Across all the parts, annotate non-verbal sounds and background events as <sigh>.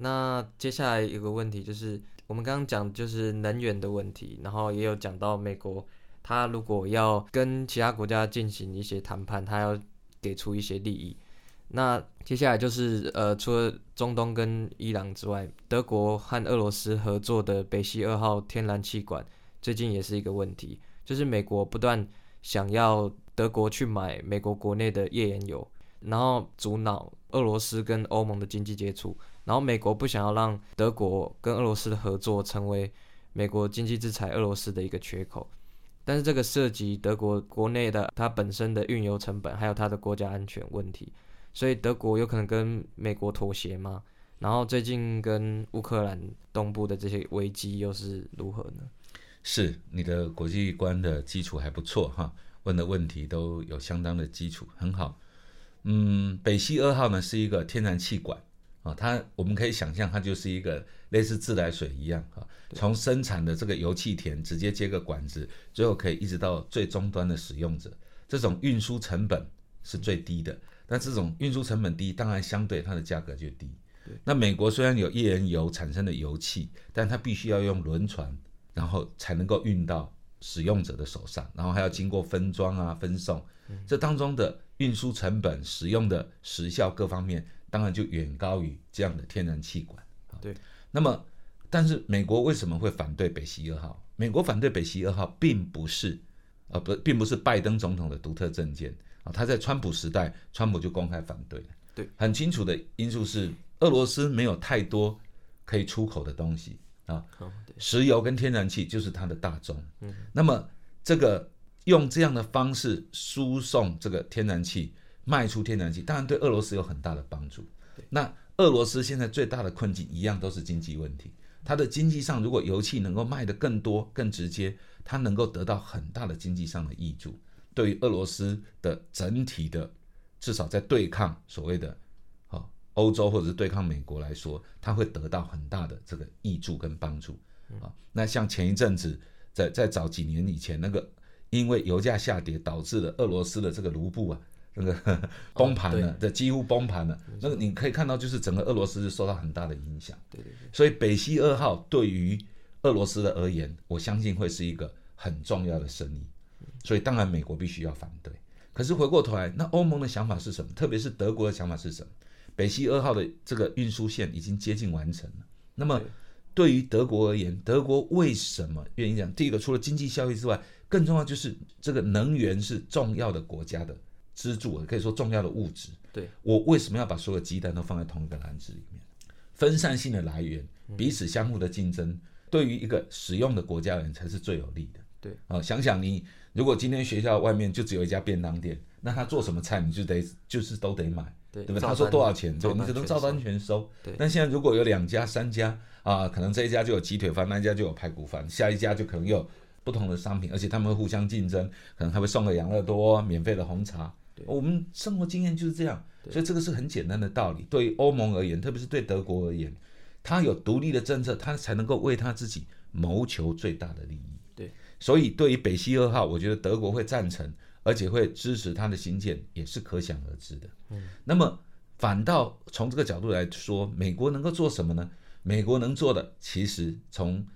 那接下来有个问题就是，我们刚刚讲就是能源的问题，然后也有讲到美国，它如果要跟其他国家进行一些谈判，它要给出一些利益。那接下来就是呃，除了中东跟伊朗之外，德国和俄罗斯合作的北溪二号天然气管，最近也是一个问题，就是美国不断想要德国去买美国国内的页岩油，然后阻挠俄罗斯跟欧盟的经济接触，然后美国不想要让德国跟俄罗斯的合作成为美国经济制裁俄罗斯的一个缺口。但是这个涉及德国国内的它本身的运油成本，还有它的国家安全问题，所以德国有可能跟美国妥协吗？然后最近跟乌克兰东部的这些危机又是如何呢？是你的国际观的基础还不错哈，问的问题都有相当的基础，很好。嗯，北溪二号呢是一个天然气管啊，它我们可以想象它就是一个类似自来水一样啊，从生产的这个油气田直接接个管子，最后可以一直到最终端的使用者，这种运输成本是最低的。那这种运输成本低，当然相对它的价格就低。那美国虽然有页岩油产生的油气，但它必须要用轮船，然后才能够运到使用者的手上，然后还要经过分装啊、分送，这当中的运输成本、使用的时效各方面，当然就远高于这样的天然气管。对，那么，但是美国为什么会反对北溪二号？美国反对北溪二号，并不是，呃，不，并不是拜登总统的独特政见啊，他在川普时代，川普就公开反对了。对，很清楚的因素是，俄罗斯没有太多可以出口的东西啊，石油跟天然气就是它的大宗。嗯，那么这个用这样的方式输送这个天然气，卖出天然气，当然对俄罗斯有很大的帮助。那俄罗斯现在最大的困境一样都是经济问题。它的经济上，如果油气能够卖得更多、更直接，它能够得到很大的经济上的益助，对于俄罗斯的整体的，至少在对抗所谓的啊欧洲或者是对抗美国来说，它会得到很大的这个益助跟帮助啊。那像前一阵子，在在早几年以前，那个因为油价下跌导致了俄罗斯的这个卢布啊。那个 <laughs> 崩盘了，这几乎崩盘了。那个你可以看到，就是整个俄罗斯是受到很大的影响。对对对，所以北溪二号对于俄罗斯的而言，我相信会是一个很重要的生意。所以当然美国必须要反对。可是回过头来，那欧盟的想法是什么？特别是德国的想法是什么？北溪二号的这个运输线已经接近完成了。那么对于德国而言，德国为什么愿意讲？第一个，除了经济效益之外，更重要就是这个能源是重要的国家的支柱，可以说重要的物质。对我为什么要把所有鸡蛋都放在同一个篮子里面？分散性的来源，彼此相互的竞争，对于一个使用的国家人才是最有利的。对啊、想想你如果今天学校外面就只有一家便当店，那他做什么菜你就得就是都得买，对对吧？他说多少钱，对，照你只能照单全收。对但现在如果有两家、三家啊，可能这一家就有鸡腿饭，那一家就有排骨饭，下一家就可能有不同的商品，而且他们会互相竞争，可能还会送个养乐多、免费的红茶。我们生活经验就是这样，所以这个是很简单的道理。对于欧盟而言，特别是对德国而言，他有独立的政策，他才能够为他自己谋求最大的利益。对，所以对于北溪二号，我觉得德国会赞成，而且会支持它的新建，也是可想而知的。嗯，那么反倒从这个角度来说，美国能够做什么呢？美国能做的，其实从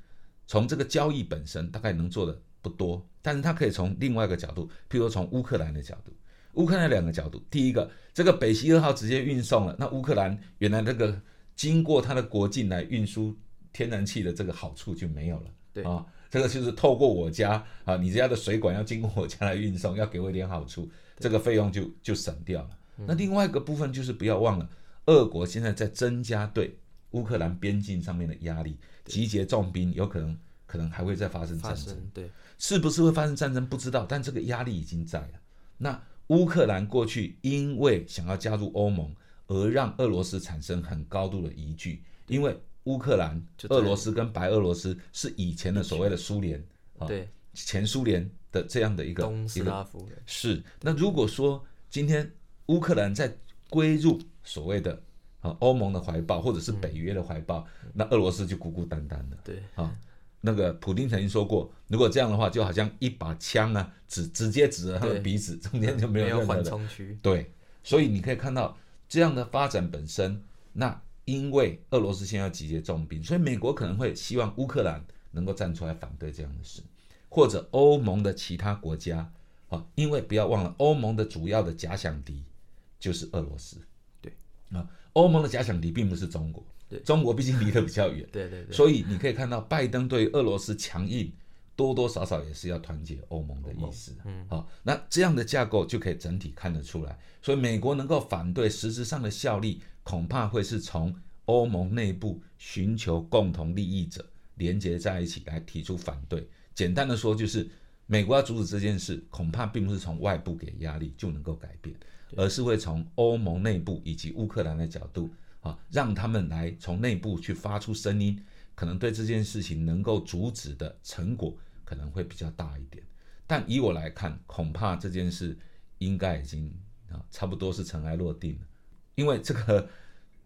从这个交易本身，大概能做的不多，但是它可以从另外一个角度，譬如说从乌克兰的角度，乌克兰两个角度，第一个，这个北溪二号直接运送了，那乌克兰原来那个经过它的国境来运输天然气的这个好处就没有了。对啊，这个就是透过我家啊，你家的水管要经过我家来运送，要给我一点好处，这个费用就就省掉了。那另外一个部分就是不要忘了，俄国现在在增加对乌克兰边境上面的压力，集结重兵，有可能可能还会再发生战争。对是不是会发生战争不知道，但这个压力已经在了。那乌克兰过去因为想要加入欧盟，而让俄罗斯产生很高度的疑惧，因为乌克兰就、俄罗斯跟白俄罗斯是以前的所谓的苏联啊，对前苏联的这样的一个东斯一个拉夫是。那如果说今天乌克兰在归入所谓的啊欧盟的怀抱，或者是北约的怀抱，那俄罗斯就孤孤单单的。对啊，那个普丁曾经说过，如果这样的话，就好像一把枪啊，指直接指着他的鼻子，中间就没有缓任何的冲区，对。所以你可以看到这样的发展本身，那因为俄罗斯现在要集结重兵，所以美国可能会希望乌克兰能够站出来反对这样的事，或者欧盟的其他国家啊，因为不要忘了，欧盟的主要的假想敌就是俄罗斯。对啊，欧盟的假想敌并不是中国，对中国毕竟离得比较远，对对对，所以你可以看到拜登对俄罗斯强硬，多多少少也是要团结欧盟的意思。嗯，好，那这样的架构就可以整体看得出来，所以美国能够反对，实质上的效力恐怕会是从欧盟内部寻求共同利益者连接在一起来提出反对。简单的说，就是美国要阻止这件事，恐怕并不是从外部给压力就能够改变，而是会从欧盟内部以及乌克兰的角度啊，让他们来从内部去发出声音，可能对这件事情能够阻止的成果可能会比较大一点。但以我来看，恐怕这件事应该已经啊差不多是尘埃落定了，因为这个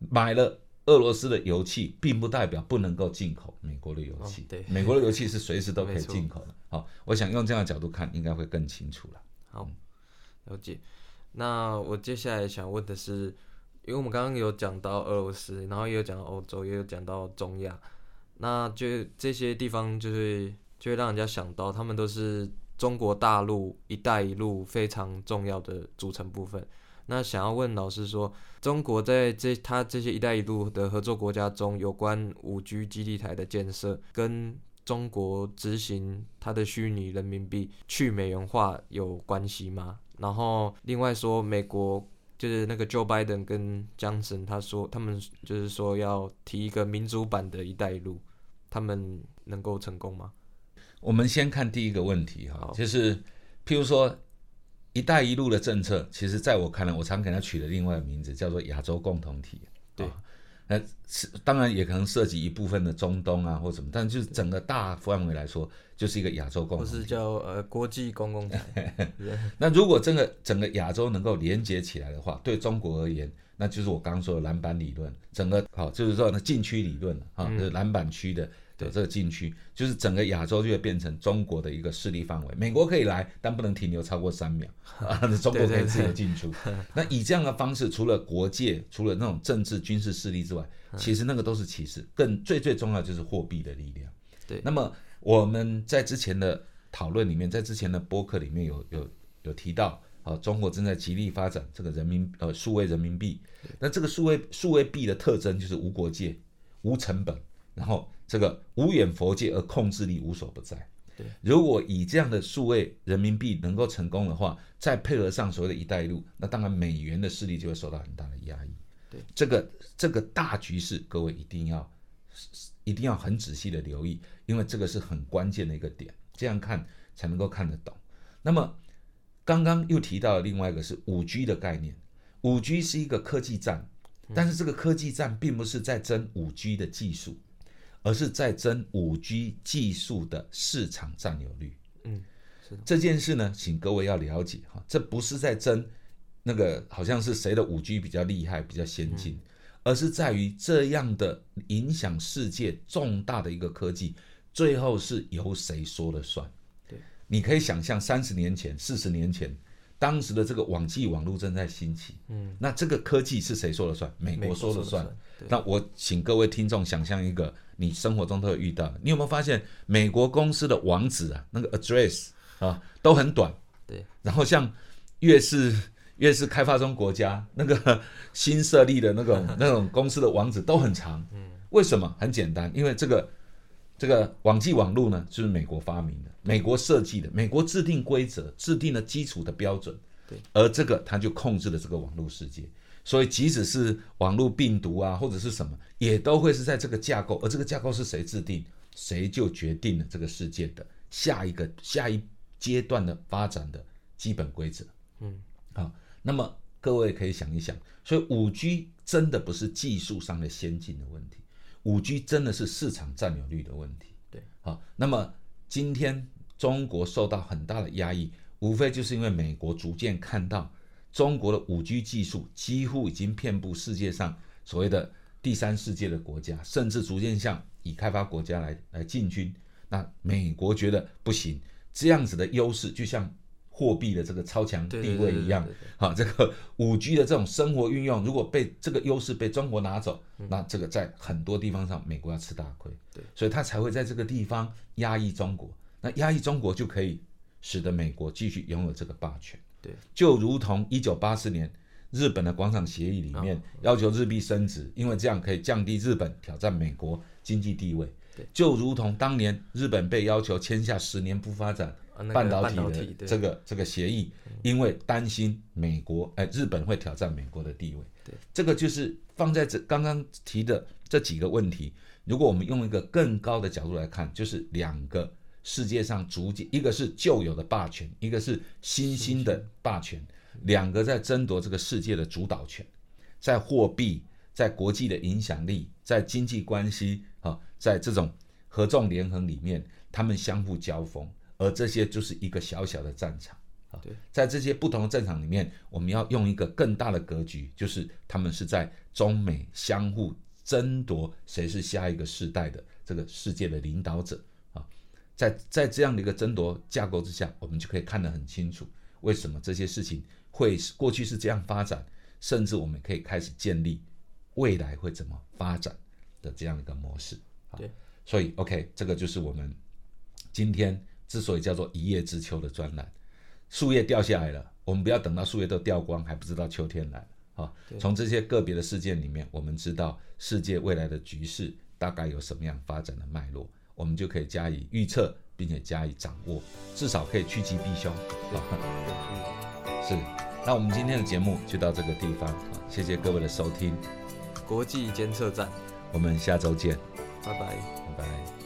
买了。俄罗斯的油气并不代表不能够进口美国的油气，对，美国的油气是随时都可以进口的。好，我想用这样的角度看，应该会更清楚了。好，了解。那我接下来想问的是，因为我们刚刚有讲到俄罗斯，然后也有讲到欧洲，也有讲到中亚，那就这些地方就是就会让人家想到，他们都是中国大陆“一带一路”非常重要的组成部分。那想要问老师说，中国在这他这些“一带一路”的合作国家中，有关五 G 基地台的建设，跟中国执行它的虚拟人民币去美元化有关系吗？然后另外说，美国就是那个 Joe Biden 跟 Johnson，他说他们就是说要提一个民主版的一带一路，他们能够成功吗？我们先看第一个问题哈，就是譬如说。“一带一路”的政策，其实在我看来，我常给它取了另外的名字，叫做亚洲共同体。对，那是当然也可能涉及一部分的中东啊，或什么，但就是整个大范围来说，就是一个亚洲共同体。是叫呃国际公共体。<laughs> 那如果真的整个亚洲能够连接起来的话，对中国而言，那就是我刚刚说的篮板理论，整个好就是说呢禁区理论啊，就是篮板区的。的这个禁区，就是整个亚洲就会变成中国的一个势力范围。美国可以来，但不能停留超过三秒 <laughs> 啊！中国可以自由进出。那以这样的方式，除了国界，除了那种政治军事势力之外，其实那个都是歧视。更最最重要就是货币的力量。对。那么我们在之前的讨论里面，在之前的播客里面有有有提到，啊，中国正在极力发展这个人民呃数位人民币。那这个数位数位币的特征就是无国界、无成本。然后这个无远佛界，而控制力无所不在。对，如果以这样的数位人民币能够成功的话，再配合上所谓的一带一路，那当然美元的势力就会受到很大的压抑。对，这个这个大局势，各位一定要一定要很仔细的留意，因为这个是很关键的一个点，这样看才能够看得懂。那么刚刚又提到了另外一个是五 G 的概念，五 G 是一个科技战，但是这个科技战并不是在争五 G 的技术。而是在争五 G 技术的市场占有率。嗯，这件事呢，请各位要了解哈，这不是在争那个好像是谁的五 G 比较厉害、比较先进，而是在于这样的影响世界重大的一个科技，最后是由谁说了算？对，你可以想象三十年前、四十年前。当时的这个网际网络正在兴起，嗯，那这个科技是谁说了算？美国说了算。那我请各位听众想象一个，你生活中都会遇到，你有没有发现美国公司的网址啊，那个 address 啊都很短，对。然后像越是越是开发中国家，那个新设立的那种 <laughs> 那种公司的网址都很长，嗯，为什么？很简单，因为这个。这个网际网络呢，就是美国发明的，美国设计的，美国制定规则，制定了基础的标准。对，而这个它就控制了这个网络世界。所以，即使是网络病毒啊，或者是什么，也都会是在这个架构。而这个架构是谁制定，谁就决定了这个世界的下一个下一阶段的发展的基本规则。嗯，好，那么各位可以想一想，所以五 G 真的不是技术上的先进的问题。五 G 真的是市场占有率的问题，对，好，那么今天中国受到很大的压抑，无非就是因为美国逐渐看到中国的五 G 技术几乎已经遍布世界上所谓的第三世界的国家，甚至逐渐向已开发国家来来进军。那美国觉得不行，这样子的优势就像货币的这个超强地位一样。好，这个五 G 的这种生活运用，如果被这个优势被中国拿走，嗯那这个在很多地方上，美国要吃大亏。对，所以他才会在这个地方压抑中国。那压抑中国就可以使得美国继续拥有这个霸权。对，就如同一九八四年日本的广场协议里面哦要求日币升值，因为这样可以降低日本挑战美国经济地位对。就如同当年日本被要求签下十年不发展半导体的这个这个协议，因为担心美国哎日本会挑战美国的地位。对，这个就是放在这刚刚提的这几个问题，如果我们用一个更高的角度来看，就是两个世界上逐渐，一个是旧有的霸权，一个是新兴的霸权，两个在争夺这个世界的主导权，在货币、在国际的影响力、在经济关系啊，在这种合纵连横里面，他们相互交锋，而这些就是一个小小的战场。啊对，在这些不同的战场里面，我们要用一个更大的格局，就是他们是在中美相互争夺谁是下一个世代的这个世界的领导者啊。在在这样的一个争夺架构之下，我们就可以看得很清楚，为什么这些事情会是过去是这样发展，甚至我们可以开始建立未来会怎么发展的这样一个模式。啊对，所以 OK，这个就是我们今天之所以叫做一叶知秋的专栏。树叶掉下来了，我们不要等到树叶都掉光，还不知道秋天来了。啊，从这些个别的事件里面，我们知道世界未来的局势大概有什么样发展的脉络，我们就可以加以预测，并且加以掌握，至少可以趋吉避凶。啊，是。那我们今天的节目就到这个地方啊，谢谢各位的收听，国际监测站，我们下周见，拜拜。拜拜。